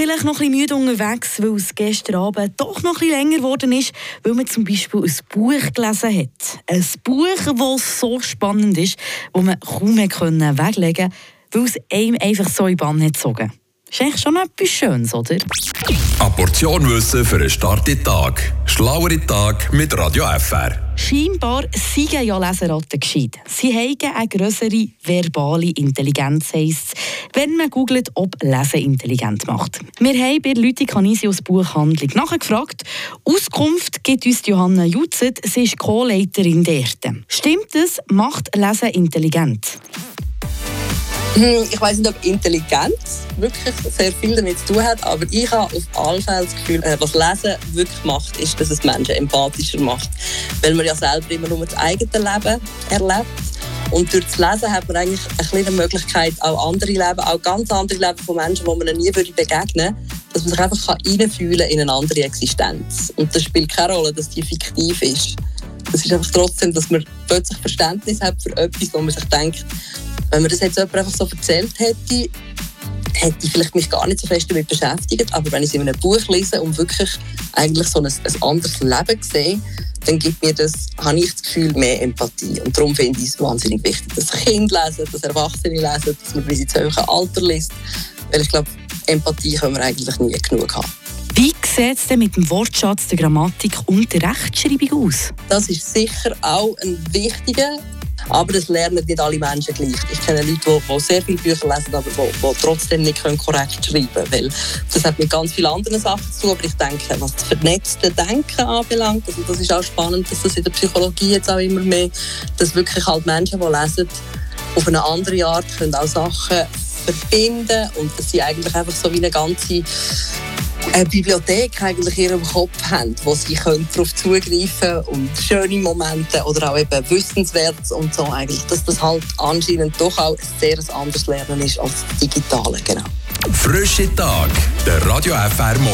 Vielleicht noch ein bisschen müde unterwegs, weil es gestern Abend doch noch ein bisschen länger geworden ist, weil man zum Beispiel ein Buch gelesen hat. Ein Buch, das so spannend ist, das man kaum mehr weglegen konnte, weil es einem einfach so in Bann hat gezogen. Ist eigentlich schon etwas Schönes, oder? Eine Portion Wissen für einen starken Tag. Schlauere Tag mit Radio FR. Scheinbar sind ja Leseratten gescheit. Sie haben eine größere verbale Intelligenz, heisst wenn man googelt, ob Lesen intelligent macht. Wir haben bei Lüti Canisius Buchhandlung nachgefragt. Auskunft gibt uns Johanna Jutzet, sie ist Co-Leiterin der Erde. Stimmt es, macht Lesen intelligent? Hm, ich weiß nicht, ob Intelligenz wirklich sehr viel damit zu tun hat, aber ich habe auf alle Fälle das Gefühl, äh, was Lesen wirklich macht, ist, dass es Menschen empathischer macht. Weil man ja selber immer nur das eigene Leben erlebt. Und durch das Lesen hat man eigentlich eine kleine Möglichkeit, auch andere Leben, auch ganz andere Leben von Menschen, die man nie würde begegnen würde, dass man sich einfach reinfühlen in eine andere Existenz. Und das spielt keine Rolle, dass die fiktiv ist. Es ist einfach trotzdem, dass man plötzlich Verständnis hat für etwas, wo man sich denkt, wenn man das jetzt jemand einfach so erzählt hätte, hätte ich vielleicht mich gar nicht so fest damit beschäftigt. Aber wenn ich es in einem Buch lese und wirklich eigentlich so ein, ein anderes Leben sehe, dann gibt mir das, habe ich das Gefühl, mehr Empathie. Und darum finde ich es wahnsinnig wichtig, dass Kinder lesen, dass Erwachsene lesen, dass man bis ins höhere Alter liest. Weil ich glaube, Empathie können wir eigentlich nie genug haben. Wie sieht es denn mit dem Wortschatz, der Grammatik und der Rechtschreibung aus? Das ist sicher auch ein wichtiger aber das lernen nicht alle Menschen gleich. Ich kenne Leute, die, sehr viele Bücher lesen, aber die, die trotzdem nicht korrekt schreiben können. Weil das hat mit ganz vielen anderen Sachen zu tun. Aber ich denke, was das vernetzte Denken anbelangt, also das ist auch spannend, dass das in der Psychologie jetzt auch immer mehr, dass wirklich halt Menschen, die lesen, auf eine andere Art können auch Sachen verbinden und dass sie eigentlich einfach so wie eine ganze eine Bibliothek eigentlich in ihrem Kopf haben, wo sie darauf zugreifen können und schöne Momente oder auch eben Wissenswertes und so eigentlich, dass das halt anscheinend doch auch ein sehr anderes Lernen ist als das Digitale, genau. Frische Tag, der Radio FR Morgen.